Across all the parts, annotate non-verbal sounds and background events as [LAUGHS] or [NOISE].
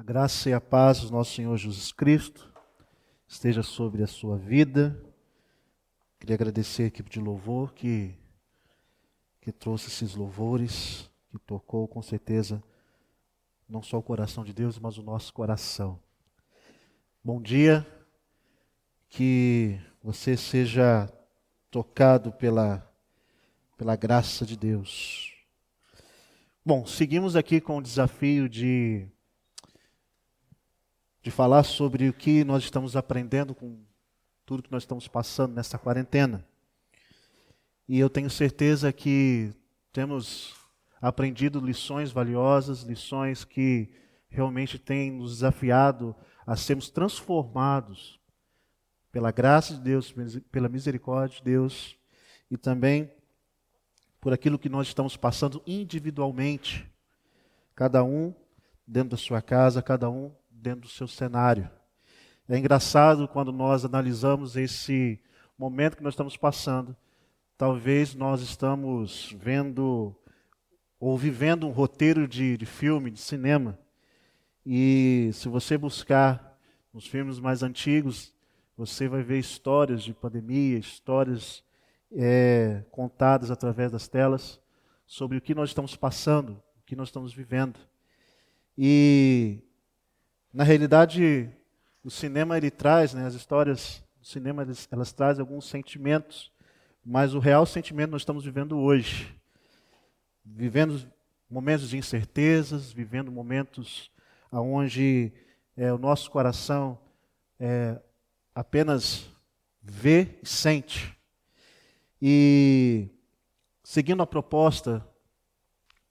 A graça e a paz do nosso Senhor Jesus Cristo esteja sobre a sua vida. Queria agradecer a equipe de louvor que, que trouxe esses louvores, que tocou com certeza não só o coração de Deus, mas o nosso coração. Bom dia, que você seja tocado pela, pela graça de Deus. Bom, seguimos aqui com o desafio de de falar sobre o que nós estamos aprendendo com tudo que nós estamos passando nessa quarentena. E eu tenho certeza que temos aprendido lições valiosas, lições que realmente têm nos desafiado a sermos transformados pela graça de Deus, pela misericórdia de Deus e também por aquilo que nós estamos passando individualmente, cada um dentro da sua casa, cada um dentro do seu cenário. É engraçado quando nós analisamos esse momento que nós estamos passando. Talvez nós estamos vendo ou vivendo um roteiro de, de filme, de cinema. E se você buscar nos filmes mais antigos, você vai ver histórias de pandemia, histórias é, contadas através das telas sobre o que nós estamos passando, o que nós estamos vivendo. E na realidade, o cinema ele traz, né, as histórias do cinema elas, elas trazem alguns sentimentos, mas o real sentimento nós estamos vivendo hoje. Vivendo momentos de incertezas, vivendo momentos onde é, o nosso coração é, apenas vê e sente. E seguindo a proposta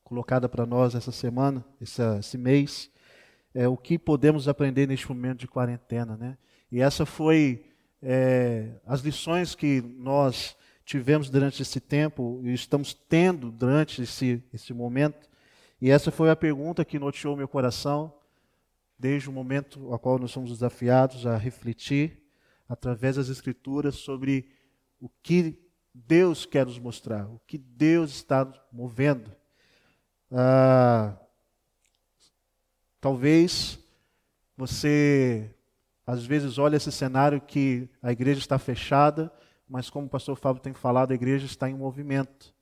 colocada para nós essa semana, esse mês, é, o que podemos aprender neste momento de quarentena. Né? E essa foi é, as lições que nós tivemos durante esse tempo e estamos tendo durante esse, esse momento. E essa foi a pergunta que noteou meu coração desde o momento ao qual nós somos desafiados a refletir através das Escrituras sobre o que Deus quer nos mostrar, o que Deus está movendo. Ah, Talvez você, às vezes, olhe esse cenário que a igreja está fechada, mas como o pastor Fábio tem falado, a igreja está em movimento.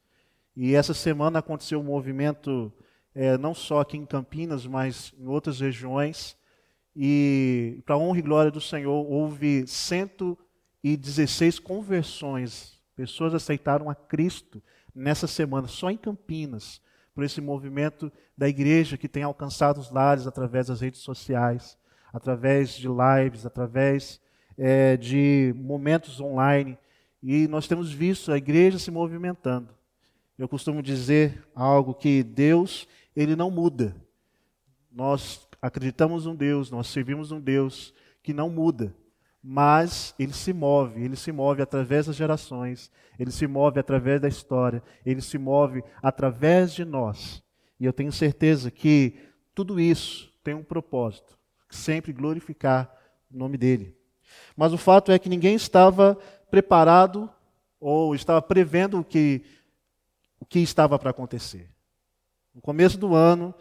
E essa semana aconteceu um movimento, é, não só aqui em Campinas, mas em outras regiões. E, para honra e glória do Senhor, houve 116 conversões. Pessoas aceitaram a Cristo nessa semana, só em Campinas por esse movimento da igreja que tem alcançado os lares através das redes sociais, através de lives, através é, de momentos online. E nós temos visto a igreja se movimentando. Eu costumo dizer algo que Deus, ele não muda. Nós acreditamos um Deus, nós servimos um Deus que não muda mas ele se move, ele se move através das gerações, ele se move através da história, ele se move através de nós. E eu tenho certeza que tudo isso tem um propósito, sempre glorificar o nome dele. Mas o fato é que ninguém estava preparado ou estava prevendo o que, o que estava para acontecer. No começo do ano,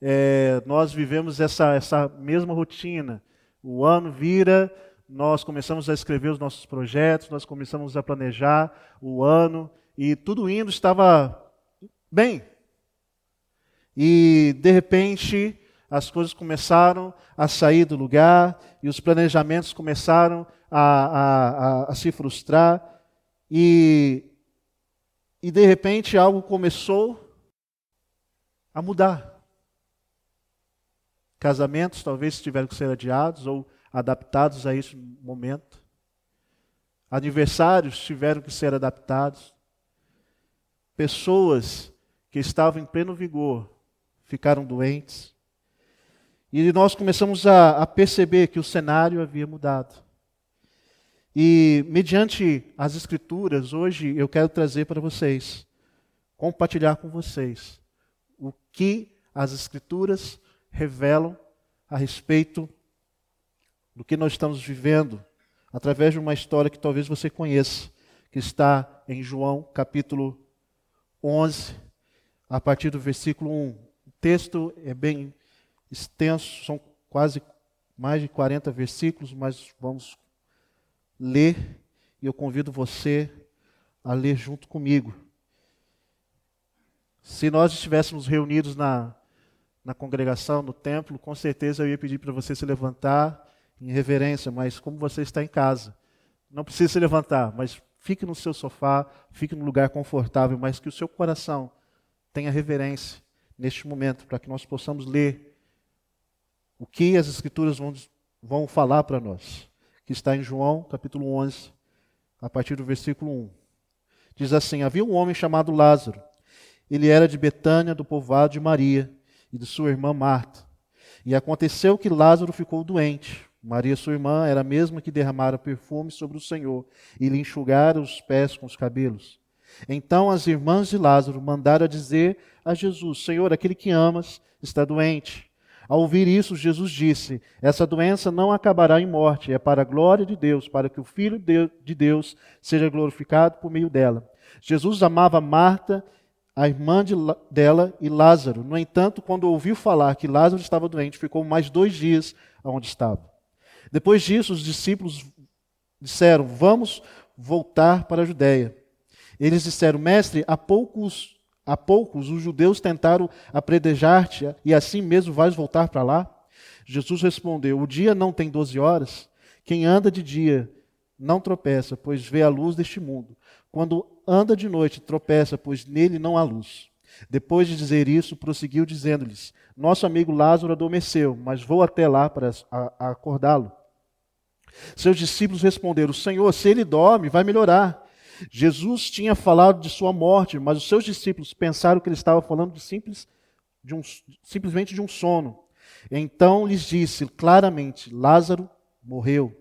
é, nós vivemos essa, essa mesma rotina. O ano vira nós começamos a escrever os nossos projetos, nós começamos a planejar o ano e tudo indo estava bem. E de repente as coisas começaram a sair do lugar e os planejamentos começaram a, a, a, a se frustrar e, e de repente algo começou a mudar. Casamentos talvez tiveram que ser adiados ou adaptados a esse momento. Aniversários tiveram que ser adaptados. Pessoas que estavam em pleno vigor ficaram doentes. E nós começamos a, a perceber que o cenário havia mudado. E, mediante as Escrituras, hoje eu quero trazer para vocês, compartilhar com vocês, o que as Escrituras revelam a respeito do que nós estamos vivendo através de uma história que talvez você conheça, que está em João capítulo 11, a partir do versículo 1. O texto é bem extenso, são quase mais de 40 versículos, mas vamos ler e eu convido você a ler junto comigo. Se nós estivéssemos reunidos na, na congregação, no templo, com certeza eu ia pedir para você se levantar em reverência, mas como você está em casa, não precisa se levantar, mas fique no seu sofá, fique no lugar confortável, mas que o seu coração tenha reverência neste momento, para que nós possamos ler o que as Escrituras vão, vão falar para nós, que está em João capítulo 11, a partir do versículo 1. Diz assim: Havia um homem chamado Lázaro ele era de Betânia, do povoado de Maria e de sua irmã Marta. E aconteceu que Lázaro ficou doente. Maria, sua irmã, era a mesma que derramara perfume sobre o Senhor e lhe enxugara os pés com os cabelos. Então as irmãs de Lázaro mandaram dizer a Jesus: Senhor, aquele que amas está doente. Ao ouvir isso, Jesus disse: Essa doença não acabará em morte, é para a glória de Deus, para que o Filho de Deus seja glorificado por meio dela. Jesus amava Marta a irmã de, dela e Lázaro. No entanto, quando ouviu falar que Lázaro estava doente, ficou mais dois dias onde estava. Depois disso, os discípulos disseram: Vamos voltar para a Judéia. Eles disseram: Mestre, há poucos, há poucos os judeus tentaram apredejar-te e assim mesmo vais voltar para lá? Jesus respondeu: O dia não tem doze horas. Quem anda de dia não tropeça, pois vê a luz deste mundo. Quando anda de noite, tropeça, pois nele não há luz. Depois de dizer isso, prosseguiu dizendo-lhes: Nosso amigo Lázaro adormeceu, mas vou até lá para acordá-lo. Seus discípulos responderam: Senhor, se ele dorme, vai melhorar. Jesus tinha falado de sua morte, mas os seus discípulos pensaram que ele estava falando de simples, de um, simplesmente de um sono. Então lhes disse claramente: Lázaro morreu.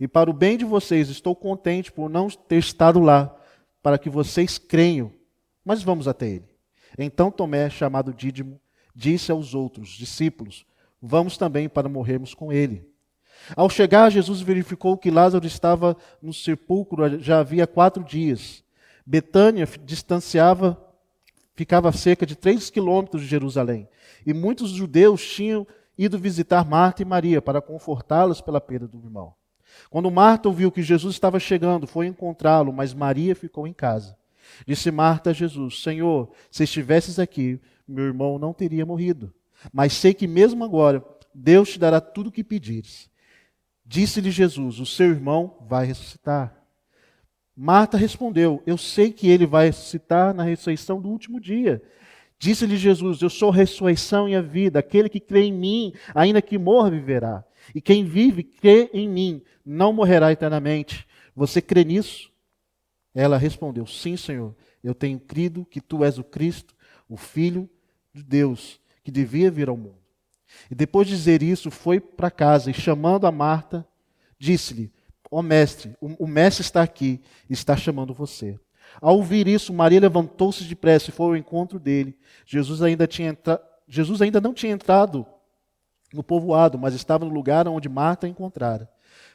E para o bem de vocês, estou contente por não ter estado lá, para que vocês creiam. Mas vamos até ele. Então Tomé, chamado Dídimo, disse aos outros discípulos: Vamos também para morrermos com ele. Ao chegar, Jesus verificou que Lázaro estava no sepulcro já havia quatro dias. Betânia distanciava, ficava a cerca de três quilômetros de Jerusalém. E muitos judeus tinham ido visitar Marta e Maria para confortá-las pela perda do irmão. Quando Marta ouviu que Jesus estava chegando, foi encontrá-lo, mas Maria ficou em casa. Disse Marta a Jesus: Senhor, se estivesses aqui, meu irmão não teria morrido. Mas sei que mesmo agora Deus te dará tudo o que pedires. Disse-lhe Jesus: O seu irmão vai ressuscitar. Marta respondeu: Eu sei que ele vai ressuscitar na ressurreição do último dia. Disse-lhe Jesus: Eu sou a ressurreição e a vida. Aquele que crê em mim, ainda que morra, viverá. E quem vive, crê em mim, não morrerá eternamente. Você crê nisso? Ela respondeu: Sim, Senhor. Eu tenho crido que tu és o Cristo, o Filho de Deus, que devia vir ao mundo. E depois de dizer isso, foi para casa e chamando a Marta, disse-lhe: Ó oh, mestre, o, mestre está aqui e está chamando você. Ao ouvir isso, Maria levantou-se depressa e foi ao encontro dele. Jesus ainda, tinha entra... Jesus ainda não tinha entrado no povoado, mas estava no lugar onde Marta a encontrara.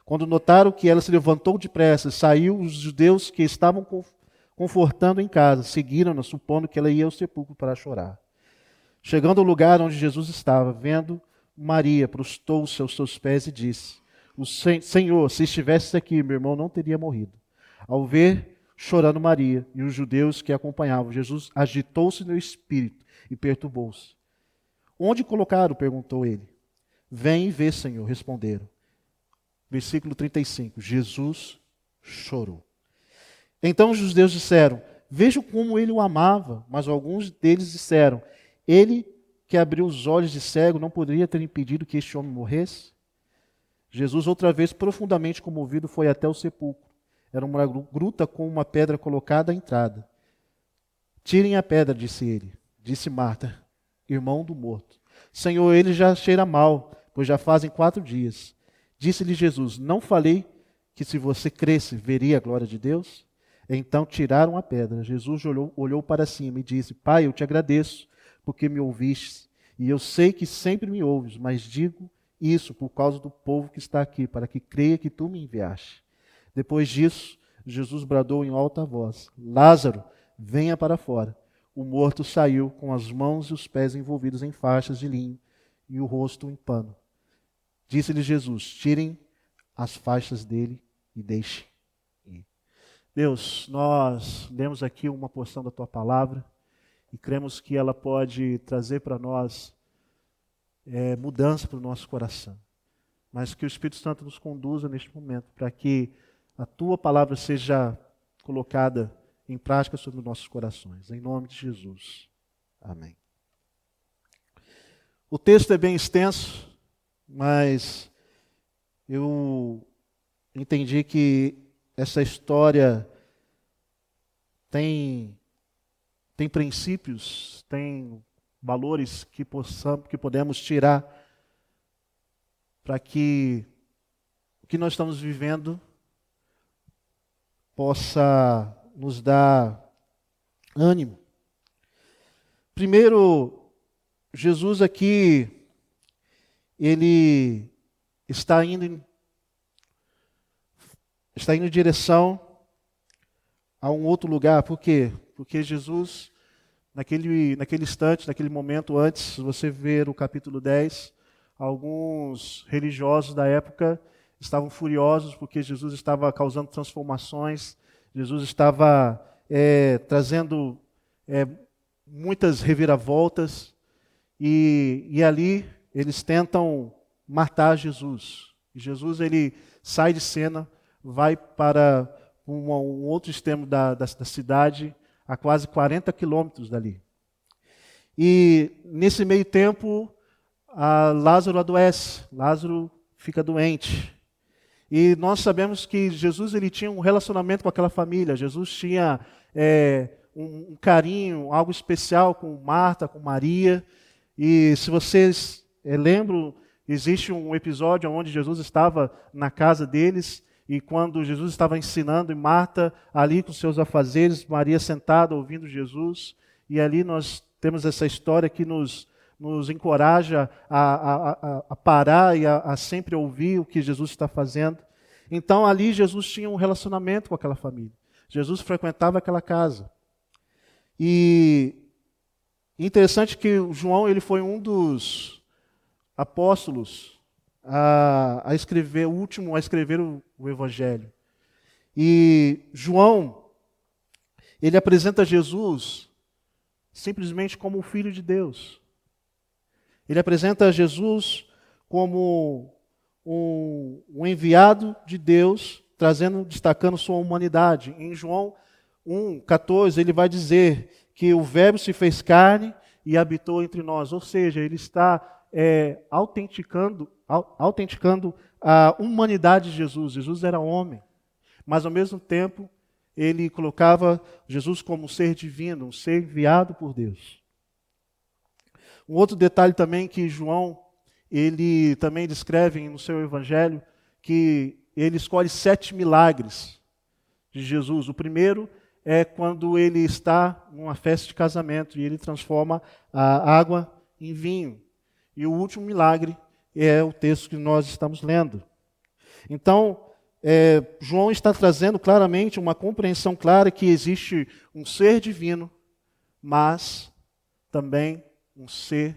Quando notaram que ela se levantou depressa, saiu os judeus que estavam confortando em casa, seguiram-na, supondo que ela ia ao sepulcro para chorar. Chegando ao lugar onde Jesus estava, vendo Maria, prostou-se aos seus pés e disse: o Senhor, se estivesse aqui, meu irmão não teria morrido. Ao ver chorando Maria e os judeus que a acompanhavam, Jesus agitou-se no espírito e perturbou-se. Onde colocaram? perguntou ele. Vem e vê, Senhor, responderam. Versículo 35. Jesus chorou. Então os judeus disseram: Veja como ele o amava. Mas alguns deles disseram: Ele que abriu os olhos de cego não poderia ter impedido que este homem morresse? Jesus, outra vez profundamente comovido, foi até o sepulcro. Era uma gruta com uma pedra colocada à entrada. Tirem a pedra, disse ele. Disse Marta, irmão do morto. Senhor, ele já cheira mal, pois já fazem quatro dias. Disse-lhe Jesus: Não falei que se você cresce, veria a glória de Deus? Então tiraram a pedra. Jesus olhou, olhou para cima e disse: Pai, eu te agradeço, porque me ouvistes. E eu sei que sempre me ouves, mas digo isso por causa do povo que está aqui, para que creia que tu me enviaste. Depois disso, Jesus bradou em alta voz: Lázaro, venha para fora. O morto saiu com as mãos e os pés envolvidos em faixas de linho e o rosto em pano. Disse-lhe Jesus: Tirem as faixas dele e deixem. Deus, nós lemos aqui uma porção da tua palavra e cremos que ela pode trazer para nós é, mudança para o nosso coração. Mas que o Espírito Santo nos conduza neste momento para que a tua palavra seja colocada em prática sobre nossos corações. Em nome de Jesus. Amém. O texto é bem extenso, mas eu entendi que essa história tem, tem princípios, tem valores que, possamos, que podemos tirar para que o que nós estamos vivendo possa nos dar ânimo. Primeiro, Jesus aqui, ele está indo em, está indo em direção a um outro lugar. Por quê? Porque Jesus, naquele, naquele instante, naquele momento antes, você ver o capítulo 10, alguns religiosos da época estavam furiosos porque Jesus estava causando transformações, Jesus estava é, trazendo é, muitas reviravoltas, e, e ali eles tentam matar Jesus. E Jesus ele sai de cena, vai para um, um outro extremo da, da, da cidade, a quase 40 quilômetros dali. E nesse meio tempo, Lázaro adoece, Lázaro fica doente. E nós sabemos que Jesus ele tinha um relacionamento com aquela família, Jesus tinha é, um, um, carinho, algo especial com Marta, com Maria. E se vocês é, lembram, existe um episódio onde Jesus estava na casa deles e quando Jesus estava ensinando, e Marta ali com seus afazeres, Maria sentada ouvindo Jesus, e ali nós temos essa história que nos, nos encoraja a, a, a, parar e a, a sempre ouvir o que Jesus está fazendo. Então ali Jesus tinha um relacionamento com aquela família. Jesus frequentava aquela casa. E interessante que João ele foi um dos apóstolos a, a escrever, o último a escrever o, o Evangelho. E João, ele apresenta Jesus simplesmente como o Filho de Deus. Ele apresenta Jesus como um, um, enviado de Deus, trazendo, destacando sua humanidade. Em João 1,14, ele vai dizer que o Verbo se fez carne e habitou entre nós. Ou seja, ele está é, autenticando, autenticando a humanidade de Jesus. Jesus era homem, mas ao mesmo tempo ele colocava Jesus como um ser divino, um ser enviado por Deus. Um outro detalhe também que João ele também descreve no seu evangelho que ele escolhe sete milagres de Jesus. O primeiro é quando ele está numa festa de casamento e ele transforma a água em vinho. E o último milagre é o texto que nós estamos lendo. Então, é, João está trazendo claramente uma compreensão clara que existe um ser divino, mas também um ser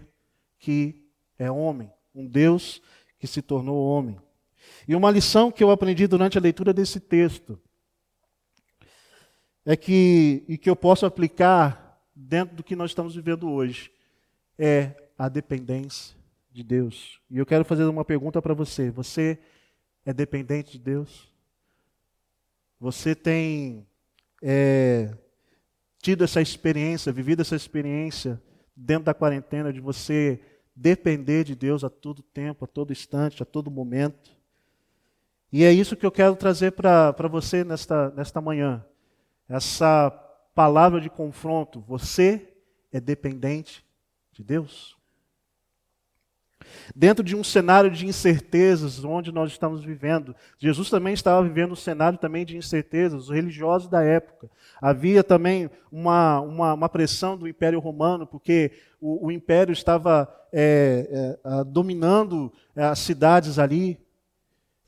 que é homem, um Deus que se tornou homem. E uma lição que eu aprendi durante a leitura desse texto é que, e que eu posso aplicar dentro do que nós estamos vivendo hoje, é a dependência de Deus. E eu quero fazer uma pergunta para você: você é dependente de Deus? Você tem é, tido essa experiência, vivido essa experiência dentro da quarentena de você depender de Deus a todo tempo, a todo instante, a todo momento? E é isso que eu quero trazer para você nesta, nesta manhã essa palavra de confronto. Você é dependente de Deus? Dentro de um cenário de incertezas onde nós estamos vivendo, Jesus também estava vivendo um cenário também de incertezas, os religiosos da época. Havia também uma, uma, uma pressão do Império Romano, porque o, o Império estava é, é, dominando é, as cidades ali,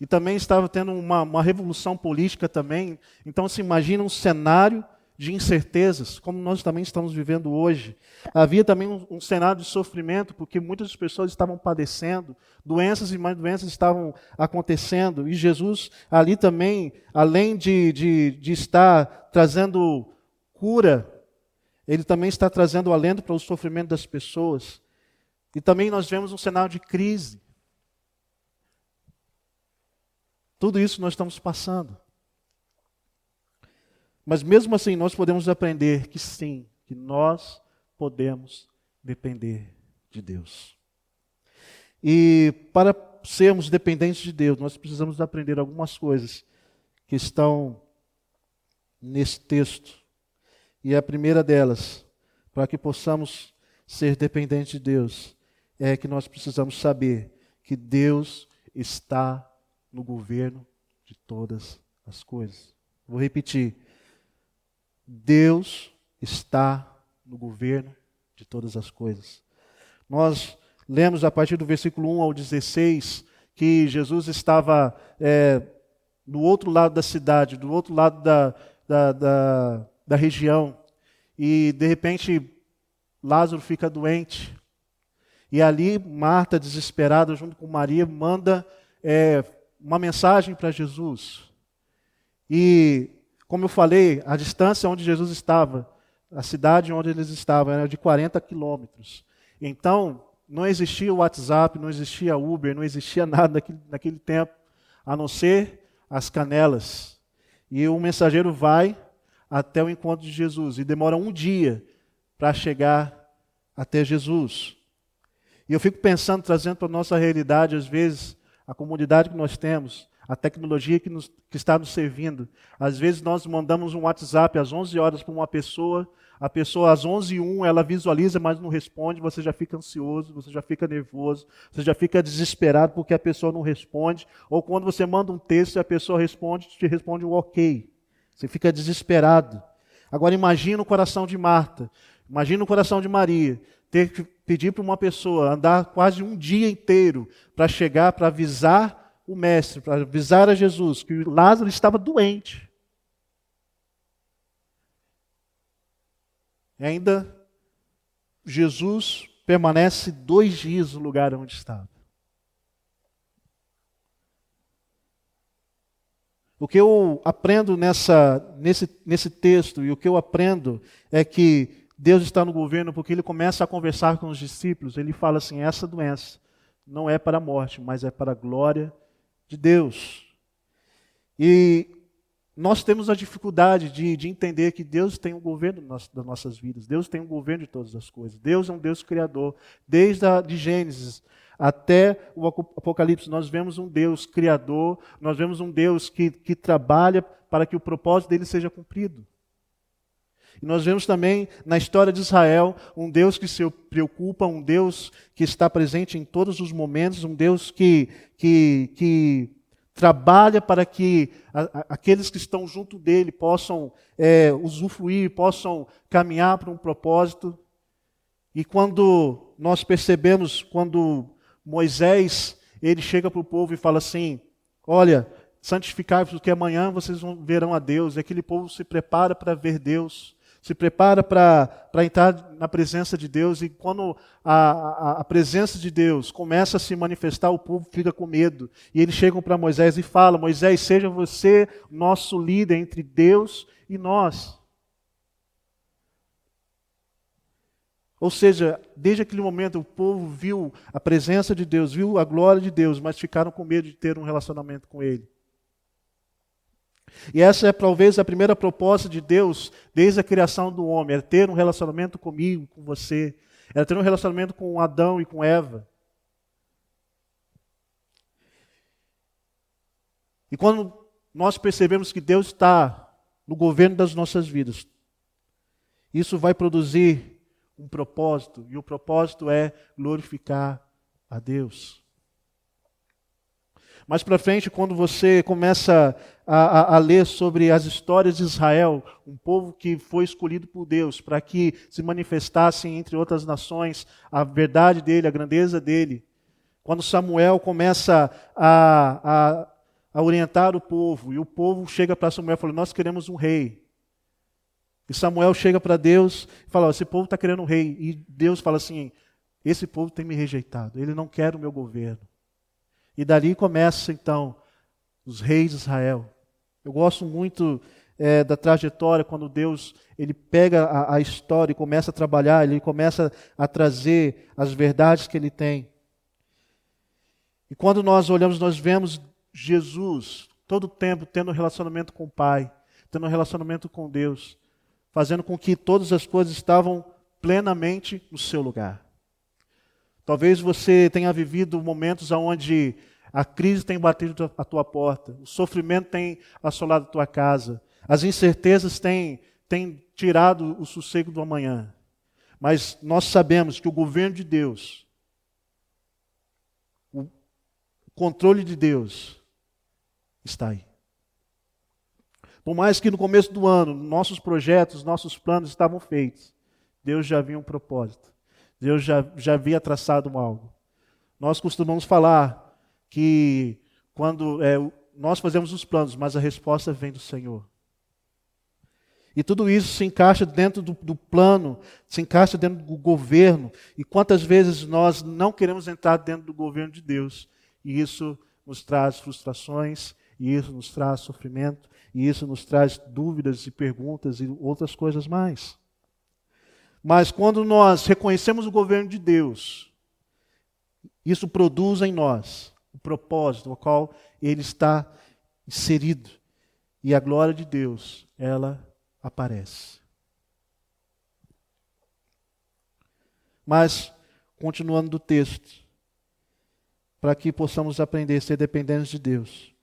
e também estava tendo uma, uma revolução política também. Então se imagina um cenário de incertezas, como nós também estamos vivendo hoje. Havia também um, um, cenário de sofrimento, porque muitas pessoas estavam padecendo, doenças e mais doenças estavam acontecendo, e Jesus ali também, além de, de, de estar trazendo cura, ele também está trazendo alento para o sofrimento das pessoas. E também nós vemos um cenário de crise. Tudo isso nós estamos passando. Mas mesmo assim, nós podemos aprender que sim, que nós podemos depender de Deus. E para sermos dependentes de Deus, nós precisamos aprender algumas coisas que estão nesse texto. E a primeira delas, para que possamos ser dependentes de Deus, é que nós precisamos saber que Deus está no governo de todas as coisas. Vou repetir. Deus está no governo de todas as coisas. Nós lemos a partir do versículo 1 ao 16 que Jesus estava é, do outro lado da cidade, do outro lado da, da, da, da região, e de repente Lázaro fica doente. E ali Marta, desesperada, junto com Maria, manda é, uma mensagem para Jesus. E como eu falei, a distância onde Jesus estava, a cidade onde eles estavam, era de 40 quilômetros. Então, não existia WhatsApp, não existia Uber, não existia [LAUGHS] nada naquele, naquele tempo, a não ser as canelas. E o mensageiro vai até o encontro de Jesus e demora um dia para chegar até Jesus. E eu fico pensando, trazendo para a nossa realidade, às vezes, a comunidade que nós temos, a tecnologia que, nos, que, está nos servindo. Às vezes nós mandamos um WhatsApp às 11 horas para uma pessoa, a pessoa às 11 e 1 ela visualiza, mas não responde, você já fica ansioso, você já fica nervoso, você já fica desesperado porque a pessoa não responde. Ou quando você manda um texto e a pessoa responde, te responde um ok. Você fica desesperado. Agora imagina o coração de Marta, imagina o coração de Maria, ter que pedir para uma pessoa andar quase um dia inteiro para chegar, para avisar o mestre, para avisar a Jesus que Lázaro estava doente. E ainda Jesus permanece dois dias no lugar onde estava. O que eu aprendo nessa, nesse, nesse texto e o que eu aprendo é que Deus está no governo porque ele começa a conversar com os discípulos. Ele fala assim: essa doença não é para a morte, mas é para a glória de Deus. E nós temos a dificuldade de, de entender que Deus tem um governo das nossas vidas, Deus tem um governo de todas as coisas. Deus é um Deus criador. Desde a, de Gênesis até o Apocalipse, nós vemos um Deus criador, nós vemos um Deus que, que trabalha para que o propósito dele seja cumprido. E nós vemos também na história de Israel um Deus que se preocupa, um Deus que está presente em todos os momentos, um Deus que, que, que trabalha para que aqueles que estão junto dele possam é, usufruir, possam caminhar para um propósito. E quando nós percebemos, quando Moisés ele chega para o povo e fala assim: Olha, santificai-vos, porque amanhã vocês verão a Deus. E aquele povo se prepara para ver Deus se prepara para entrar na presença de Deus, e quando a, a, a, presença de Deus começa a se manifestar, o povo fica com medo. E eles chegam para Moisés e falam: Moisés, seja você nosso líder entre Deus e nós. Ou seja, desde aquele momento o povo viu a presença de Deus, viu a glória de Deus, mas ficaram com medo de ter um relacionamento com Ele. E essa é talvez a primeira proposta de Deus desde a criação do homem, é ter um relacionamento comigo, com você, é ter um relacionamento com Adão e com Eva. E quando nós percebemos que Deus está no governo das nossas vidas, isso vai produzir um propósito, e o propósito é glorificar a Deus. Mais para frente, quando você começa a, a, a, ler sobre as histórias de Israel, um povo que foi escolhido por Deus para que se manifestassem entre outras nações a verdade dele, a grandeza dele. Quando Samuel começa a, a orientar o povo, e o povo chega para Samuel e fala: Nós queremos um rei. E Samuel chega para Deus e fala: Esse povo está querendo um rei. E Deus fala assim: Esse povo tem me rejeitado, ele não quer o meu governo. E dali começa então os reis de Israel. Eu gosto muito é, da trajetória quando Deus ele pega a, a história e começa a trabalhar, ele começa a trazer as verdades que ele tem. E quando nós olhamos, nós vemos Jesus todo o tempo tendo um relacionamento com o Pai, tendo um relacionamento com Deus, fazendo com que todas as coisas estavam plenamente no seu lugar. Talvez você tenha vivido momentos onde a crise tem batido a tua porta, o sofrimento tem assolado a tua casa, as incertezas têm, têm tirado o sossego do amanhã. Mas nós sabemos que o governo de Deus, o controle de Deus, está aí. Por mais que no começo do ano nossos projetos, nossos planos estavam feitos, Deus já havia um propósito. Deus já, já havia traçado algo. Nós costumamos falar que quando é, nós fazemos os planos, mas a resposta vem do Senhor. E tudo isso se encaixa dentro do, do, plano, se encaixa dentro do governo. E quantas vezes nós não queremos entrar dentro do governo de Deus? E isso nos traz frustrações, e isso nos traz sofrimento, e isso nos traz dúvidas e perguntas e outras coisas mais. Mas quando nós reconhecemos o governo de Deus, isso produz em nós o propósito no qual ele está inserido. E a glória de Deus, ela aparece. Mas, continuando do texto, para que possamos aprender a ser dependentes de Deus,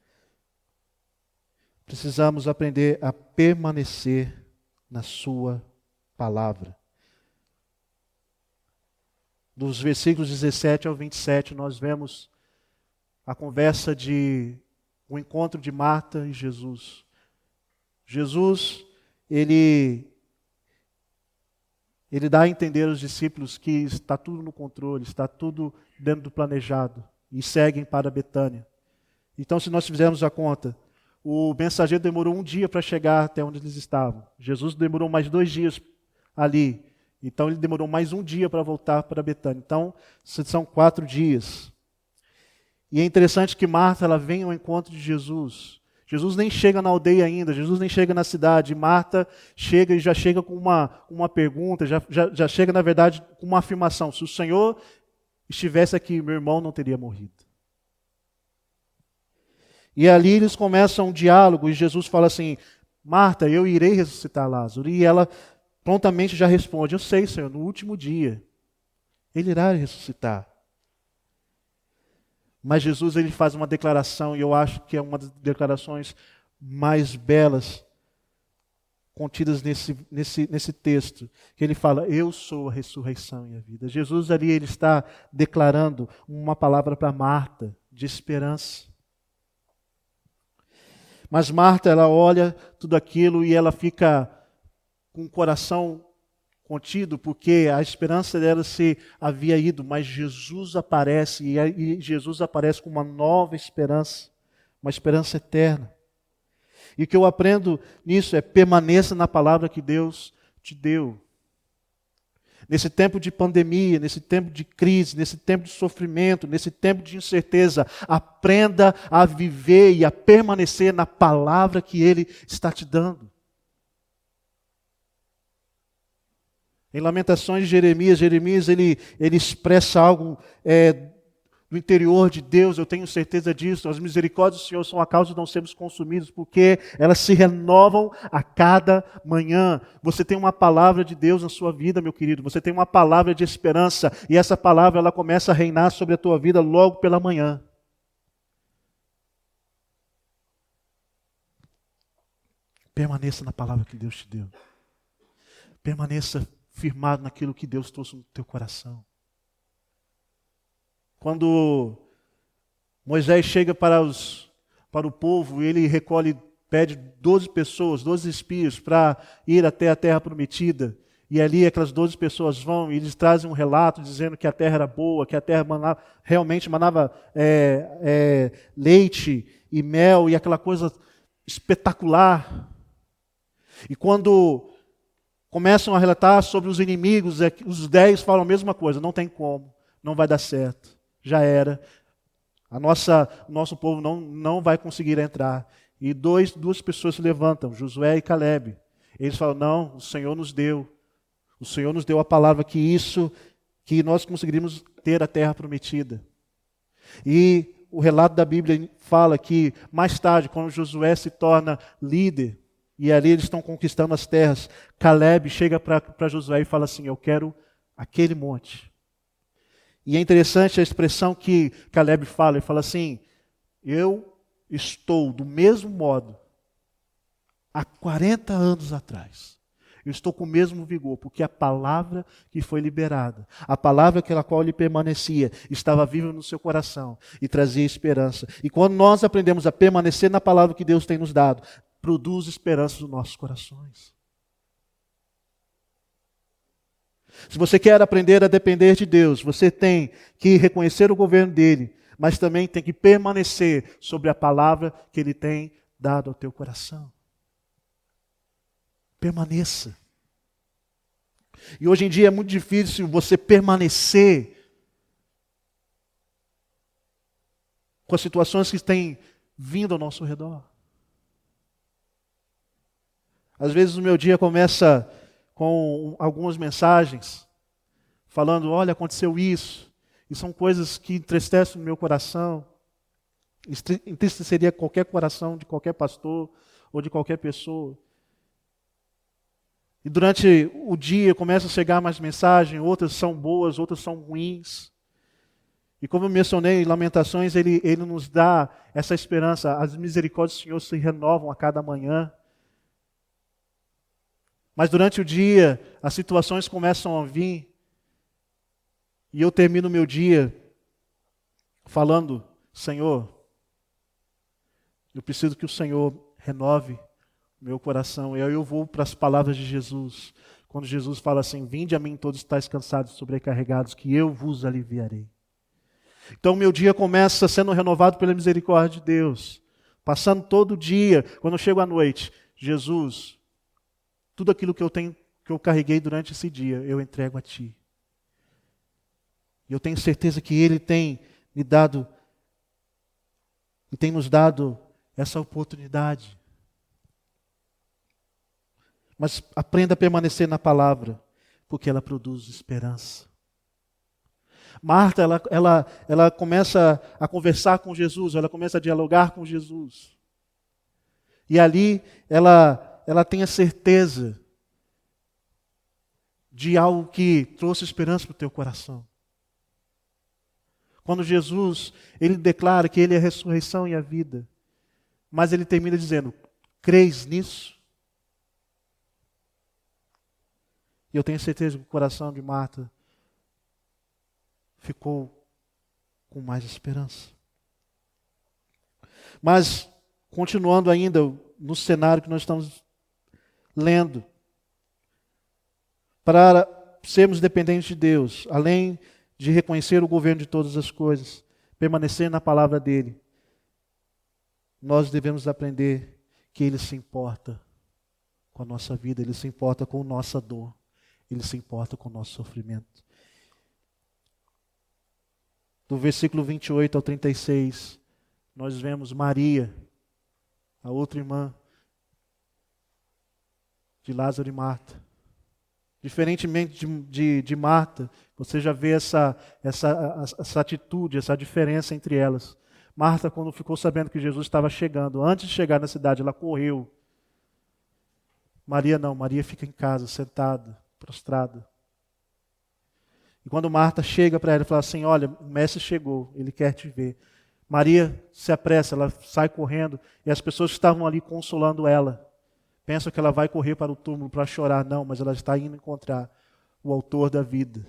precisamos aprender a permanecer na Sua palavra. Dos versículos 17 ao 27, nós vemos a conversa de o encontro de Marta e Jesus. Jesus ele ele dá a entender aos discípulos que está tudo no controle, está tudo dentro do planejado e seguem para Betânia. Então, se nós fizermos a conta, o mensageiro demorou um dia para chegar até onde eles estavam. Jesus demorou mais dois dias ali. Então, ele demorou mais um dia para voltar para Betânia. Então, são quatro dias. E é interessante que Marta ela vem ao encontro de Jesus Jesus nem chega na aldeia ainda, Jesus nem chega na cidade. Marta chega e já chega com uma, uma pergunta, já, já, já chega, na verdade, com uma afirmação: se o Senhor estivesse aqui, meu irmão não teria morrido. E ali eles começam um diálogo e Jesus fala assim: Marta, eu irei ressuscitar Lázaro. E ela prontamente já responde: Eu sei, Senhor, no último dia ele irá ressuscitar. Mas Jesus ele faz uma declaração, e eu acho que é uma das declarações mais belas contidas nesse, nesse, nesse texto, que ele fala: Eu sou a ressurreição e a vida. Jesus ali ele está declarando uma palavra para Marta de esperança. Mas Marta, ela olha tudo aquilo e ela fica com o coração contido, porque a esperança dela se havia ido, mas Jesus aparece e Jesus aparece com uma nova esperança, uma esperança eterna. E o que eu aprendo nisso é permaneça na palavra que Deus te deu. Nesse tempo de pandemia, nesse tempo de crise, nesse tempo de sofrimento, nesse tempo de incerteza, aprenda a viver e a permanecer na palavra que Ele está te dando. Em Lamentações de Jeremias, Jeremias ele, ele expressa algo é, do interior de Deus, eu tenho certeza disso. As misericórdias do Senhor são a causa de não sermos consumidos, porque elas se renovam a cada manhã. Você tem uma palavra de Deus na sua vida, meu querido. Você tem uma palavra de esperança, e essa palavra ela começa a reinar sobre a tua vida logo pela manhã. Permaneça na palavra que Deus te deu. Permaneça firmado naquilo que Deus trouxe no teu coração. Quando Moisés chega para, os, para o povo, ele recolhe, pede 12 pessoas, 12 espias, para ir até a terra prometida. E ali aquelas 12 pessoas vão e eles trazem um relato dizendo que a terra era boa, que a terra manava, realmente manava é, é, leite e mel e aquela coisa espetacular. E quando começam a relatar sobre os inimigos, é os dez falam a mesma coisa: não tem como, não vai dar certo, já era. A nossa, o nosso povo não, não vai conseguir entrar. E dois, duas pessoas se levantam, Josué e Caleb. Eles falam: não, o Senhor nos deu. O Senhor nos deu a palavra que isso, que nós conseguiríamos ter a terra prometida. E o relato da Bíblia fala que mais tarde, quando Josué se torna líder, e ali eles estão conquistando as terras. Caleb chega para Josué e fala assim: Eu quero aquele monte. E é interessante a expressão que Caleb fala: ele fala assim, eu estou do mesmo modo há 40 anos atrás. Eu estou com o mesmo vigor, porque a palavra que foi liberada, a palavra pela qual ele permanecia, estava viva no seu coração e trazia esperança. E quando nós aprendemos a permanecer na palavra que Deus tem nos dado, produz esperança nos nossos corações. Se você quer aprender a depender de Deus, você tem que reconhecer o governo dele, mas também tem que permanecer sobre a palavra que ele tem dado ao teu coração. Permaneça. E hoje em dia é muito difícil você permanecer com as situações que têm vindo ao nosso redor. Às vezes o meu dia começa com algumas mensagens falando: olha, aconteceu isso. E são coisas que entristecem o meu coração. Entristeceria qualquer coração de qualquer pastor ou de qualquer pessoa. E durante o dia começa a chegar mais mensagens, outras são boas, outras são ruins. E como eu mencionei, Lamentações, ele, ele nos dá essa esperança. As misericórdias do Senhor se renovam a cada manhã. Mas durante o dia, as situações começam a vir. E eu termino o meu dia falando: Senhor, eu preciso que o Senhor renove meu coração. E aí eu vou para as palavras de Jesus. Quando Jesus fala assim: Vinde a mim todos estáis cansados sobrecarregados, que eu vos aliviarei. Então meu dia começa sendo renovado pela misericórdia de Deus. Passando todo dia, quando eu chego à noite, Jesus, tudo aquilo que eu tenho, que eu carreguei durante esse dia, eu entrego a Ti. E eu tenho certeza que Ele tem me dado e tem nos dado essa oportunidade. Mas aprenda a permanecer na palavra, porque ela produz esperança. Marta, ela, ela, ela começa a conversar com Jesus, ela começa a dialogar com Jesus. E ali ela ela tem a certeza de algo que trouxe esperança para o teu coração. Quando Jesus, ele declara que ele é a ressurreição e a vida, mas ele termina dizendo: "Creis nisso?" E eu tenho certeza que o coração de Marta ficou com mais esperança. Mas, continuando ainda no cenário que nós estamos lendo. Para sermos dependentes de Deus, além de reconhecer o governo de todas as coisas, permanecer na palavra dele, nós devemos aprender que ele se importa com a nossa vida, ele se importa com a nossa dor, ele se importa com o nosso sofrimento. Do versículo 28 ao 36, nós vemos Maria, a outra irmã, de Lázaro e Marta. Diferentemente de, de, de Marta, você já vê essa, essa, essa atitude, essa diferença entre elas. Marta, quando ficou sabendo que Jesus estava chegando, antes de chegar na cidade, ela correu. Maria não, Maria fica em casa, sentada, prostrada. E quando Marta chega para ela e fala assim: Olha, o mestre chegou, ele quer te ver. Maria se apressa, ela sai correndo e as pessoas que estavam ali consolando ela Pensa que ela vai correr para o túmulo para chorar. Não, mas ela está indo encontrar o autor da vida.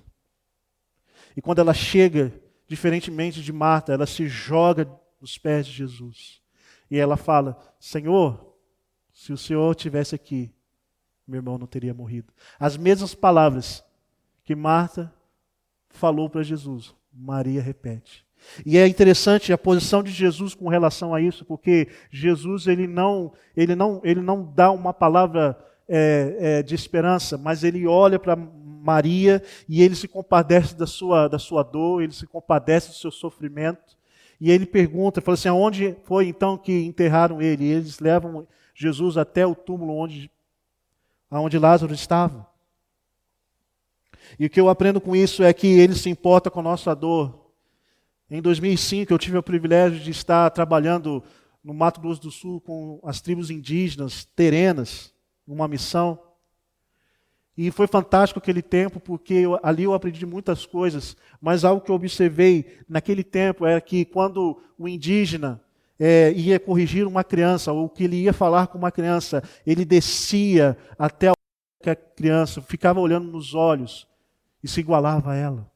E quando ela chega, diferentemente de Marta, ela se joga nos pés de Jesus. E ela fala: Senhor, se o Senhor tivesse aqui, meu irmão não teria morrido. As mesmas palavras que Marta falou para Jesus, Maria repete. E é interessante a posição de Jesus com relação a isso, porque Jesus ele não, ele não, ele não dá uma palavra é, é, de esperança, mas ele olha para Maria e ele se compadece da sua, da sua dor, ele se compadece do seu sofrimento. E ele pergunta, fala assim, aonde foi então que enterraram ele? E eles levam Jesus até o túmulo onde, onde Lázaro estava. E o que eu aprendo com isso é que ele se importa com a nossa dor. Em 2005, eu tive o privilégio de estar trabalhando no Mato Grosso do Sul com as tribos indígenas terenas, numa missão. E foi fantástico aquele tempo, porque eu, ali eu aprendi muitas coisas, mas algo que eu observei naquele tempo era que quando o indígena é, ia corrigir uma criança, ou que ele ia falar com uma criança, ele descia até a criança, ficava olhando nos olhos e se igualava a ela.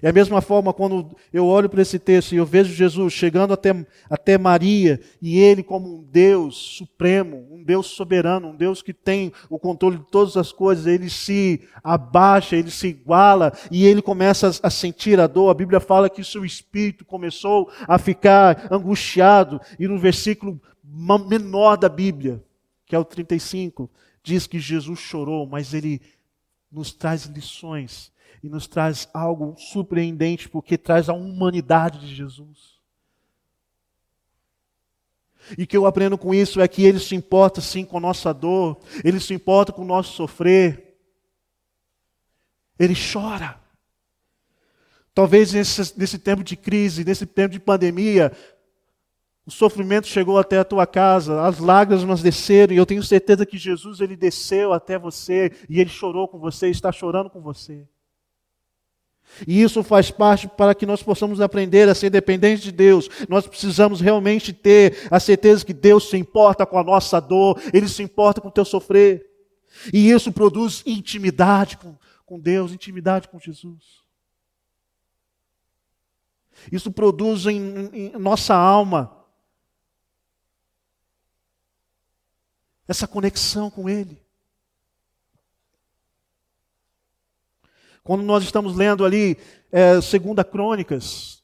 É a mesma forma quando eu olho para esse texto e eu vejo Jesus chegando até, até Maria e ele como um Deus supremo, um Deus soberano, um Deus que tem o controle de todas as coisas, ele se abaixa, ele se iguala e ele começa a sentir a dor. A Bíblia fala que seu espírito começou a ficar angustiado e no versículo menor da Bíblia, que é o 35, diz que Jesus chorou, mas ele nos traz lições e nos traz algo surpreendente, porque traz a humanidade de Jesus. E o que eu aprendo com isso é que Ele se importa sim com a nossa dor, Ele se importa com o nosso sofrer, Ele chora. Talvez nesse, nesse tempo de crise, nesse tempo de pandemia, o sofrimento chegou até a tua casa, as lágrimas desceram, e eu tenho certeza que Jesus ele desceu até você e ele chorou com você, está chorando com você. E isso faz parte para que nós possamos aprender a ser dependentes de Deus. Nós precisamos realmente ter a certeza que Deus se importa com a nossa dor, Ele se importa com o teu sofrer. E isso produz intimidade com, com Deus, intimidade com Jesus. Isso produz em, em nossa alma essa conexão com Ele. Quando nós estamos lendo ali é, Segunda Crônicas,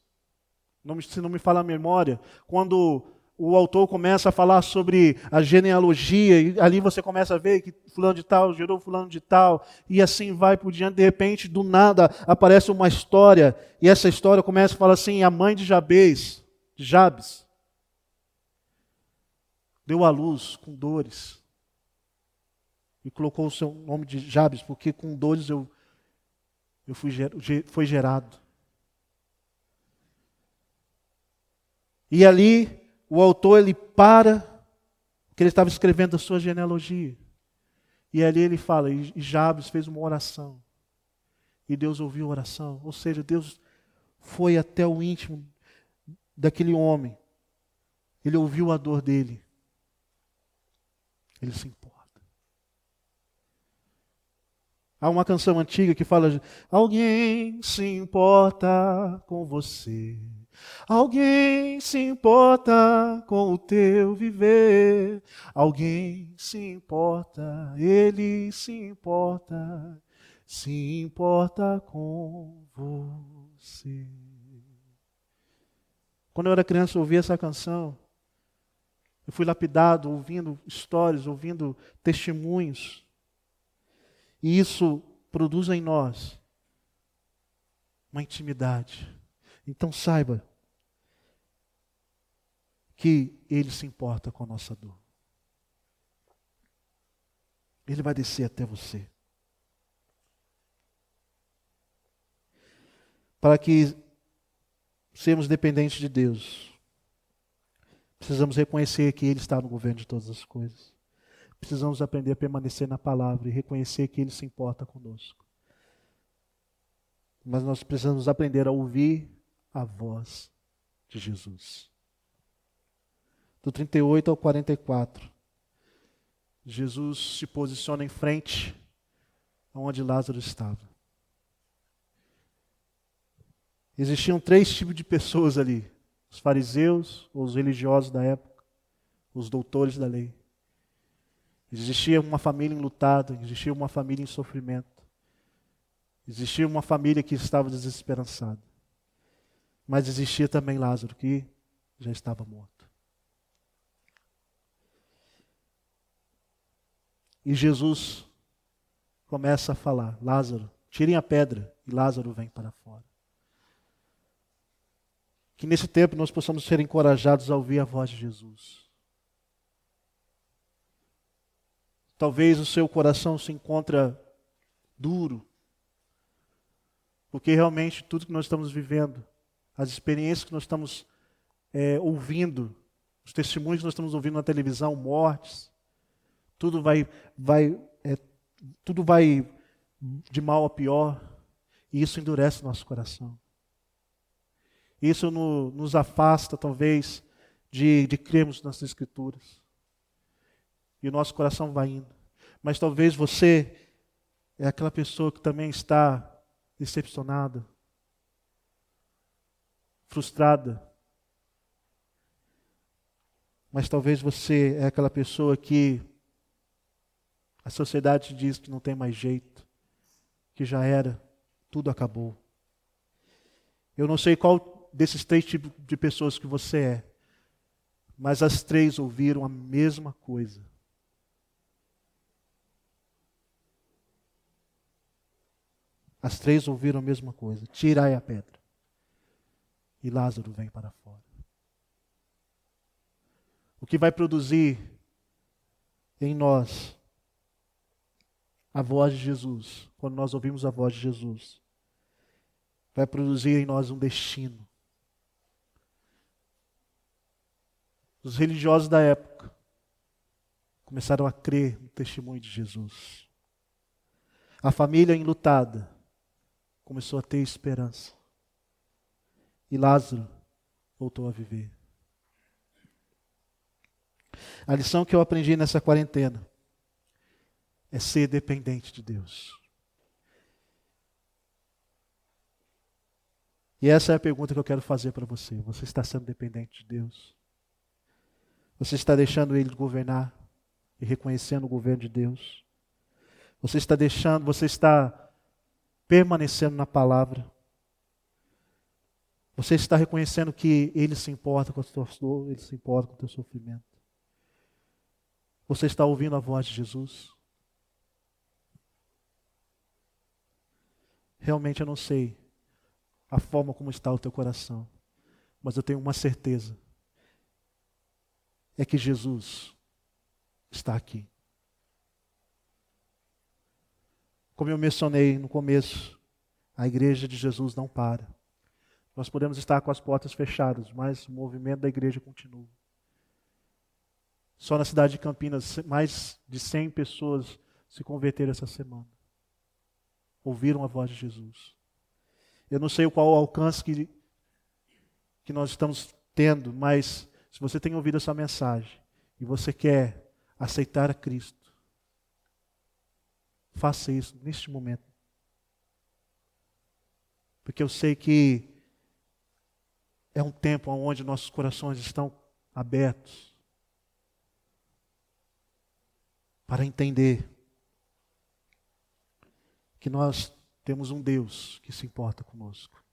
se não me fala a memória, quando o autor começa a falar sobre a genealogia, e ali você começa a ver que fulano de tal gerou fulano de tal, e assim vai por diante, de repente, do nada, aparece uma história, e essa história começa a falar assim, a mãe de Jabez, de Jabes, deu à luz com dores, e colocou o seu nome de Jabes, porque com dores eu eu fui foi gerado. E ali o autor ele para que ele estava escrevendo a sua genealogia. E ali ele fala, e Jabes fez uma oração. E Deus ouviu a oração. Ou seja, Deus foi até o íntimo daquele homem. Ele ouviu a dor dele. Ele se importa. Há uma canção antiga que fala: Alguém se importa com você. Alguém se importa com o teu viver. Alguém se importa, ele se importa, se importa com você. Quando eu era criança, eu ouvi essa canção. Eu fui lapidado ouvindo histórias, ouvindo testemunhos. E isso produz em nós uma intimidade. Então saiba que Ele se importa com a nossa dor. Ele vai descer até você. Para que sermos dependentes de Deus, precisamos reconhecer que Ele está no governo de todas as coisas. Precisamos aprender a permanecer na palavra e reconhecer que Ele se importa conosco. Mas nós precisamos aprender a ouvir a voz de Jesus. Do 38 ao 44, Jesus se posiciona em frente aonde Lázaro estava. Existiam três tipos de pessoas ali: os fariseus, os religiosos da época, os doutores da lei. Existia uma família enlutada, existia uma família em sofrimento. Existia uma família que estava desesperançada. Mas existia também Lázaro, que já estava morto. E Jesus começa a falar: Lázaro, tirem a pedra. E Lázaro vem para fora. Que nesse tempo nós possamos ser encorajados a ouvir a voz de Jesus. Talvez o seu coração se encontra duro, porque realmente tudo que nós estamos vivendo, as experiências que nós estamos é, ouvindo, os testemunhos que nós estamos ouvindo na televisão, mortes, tudo vai, vai, é, tudo vai de mal a pior, e isso endurece nosso coração. Isso no, nos afasta, talvez, de, de crermos nas Escrituras. E o nosso coração vai indo. Mas talvez você é aquela pessoa que também está decepcionada, frustrada. Mas talvez você é aquela pessoa que a sociedade diz que não tem mais jeito, que já era, tudo acabou. Eu não sei qual desses três tipos de pessoas que você é, mas as três ouviram a mesma coisa. As três ouviram a mesma coisa: tirai a pedra. E Lázaro vem para fora. O que vai produzir em nós a voz de Jesus, quando nós ouvimos a voz de Jesus, vai produzir em nós um destino. Os religiosos da época começaram a crer no testemunho de Jesus. A família enlutada começou a ter esperança. E Lázaro voltou a viver. A lição que eu aprendi nessa quarentena é ser dependente de Deus. E essa é a pergunta que eu quero fazer para você. Você está sendo dependente de Deus? Você está deixando Ele governar e reconhecendo o governo de Deus? Você está deixando, você está permanecendo na palavra. Você está reconhecendo que Ele se importa com a tua dor, Ele se importa com o teu sofrimento. Você está ouvindo a voz de Jesus? Realmente eu não sei a forma como está o teu coração, mas eu tenho uma certeza: é que Jesus está aqui. Como eu mencionei no começo, a igreja de Jesus não para. Nós podemos estar com as portas fechadas, mas o movimento da igreja continua. Só na cidade de Campinas, mais de 100 pessoas se converteram essa semana. Ouviram a voz de Jesus. Eu não sei qual o alcance que, que nós estamos tendo, mas se você tem ouvido essa mensagem e você quer aceitar a Cristo, Faça isso neste momento. Porque eu sei que é um tempo onde nossos corações estão abertos para entender que nós temos um Deus que se importa conosco.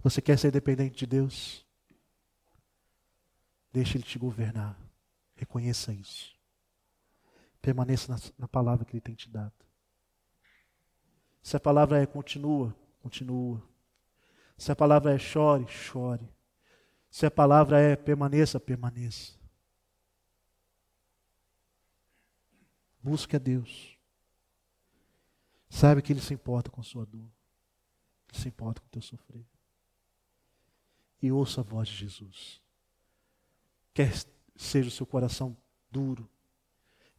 Você quer ser dependente de Deus? Deixe Ele te governar. Reconheça isso. Permaneça na, na palavra que Ele tem te dado. Se a palavra é continua, continua. Se a palavra é chore, chore. Se a palavra é permaneça, permaneça. Busque a Deus. Sabe que Ele se importa com a sua dor. Ele se importa com o teu sofrer. E ouça a voz de Jesus. Quer seja o seu coração duro,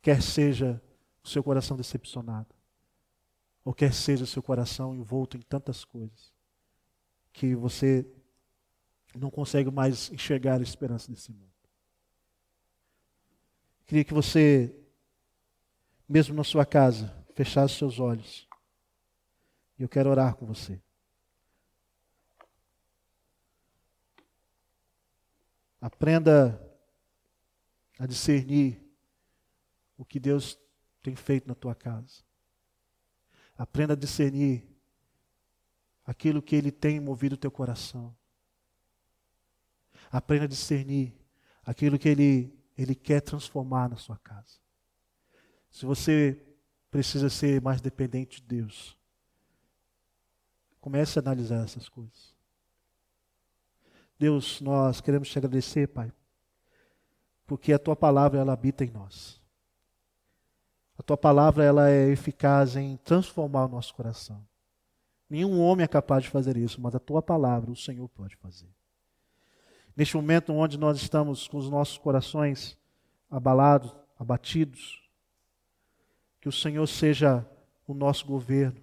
quer seja o seu coração decepcionado, ou quer seja o seu coração envolto em tantas coisas, que você não consegue mais enxergar a esperança desse mundo. Queria que você, mesmo na sua casa, fechasse seus olhos. E eu quero orar com você. Aprenda a discernir o que Deus tem feito na tua casa. Aprenda a discernir aquilo que Ele tem movido o teu coração. Aprenda a discernir aquilo que Ele Ele quer transformar na sua casa. Se você precisa ser mais dependente de Deus, comece a analisar essas coisas. Deus, nós queremos te agradecer, Pai, porque a tua palavra ela habita em nós. A tua palavra ela é eficaz em transformar o nosso coração. Nenhum homem é capaz de fazer isso, mas a tua palavra o Senhor pode fazer. Neste momento onde nós estamos com os nossos corações abalados, abatidos, que o Senhor seja o nosso governo,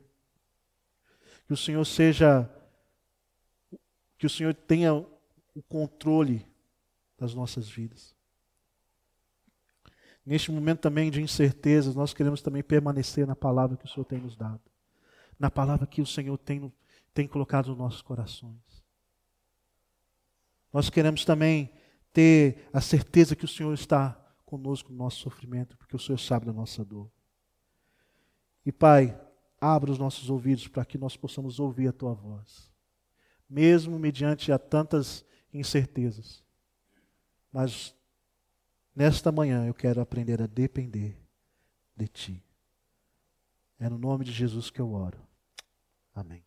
que o Senhor seja, que o Senhor tenha o controle das nossas vidas. Neste momento também de incertezas, nós queremos também permanecer na palavra que o Senhor tem nos dado, na palavra que o Senhor tem, tem colocado nos nossos corações. Nós queremos também ter a certeza que o Senhor está conosco no nosso sofrimento, porque o Senhor sabe da nossa dor. E Pai, abra os nossos ouvidos para que nós possamos ouvir a Tua voz, mesmo mediante a tantas incertezas. Mas Nesta manhã eu quero aprender a depender de Ti. É no nome de Jesus que eu oro. Amém.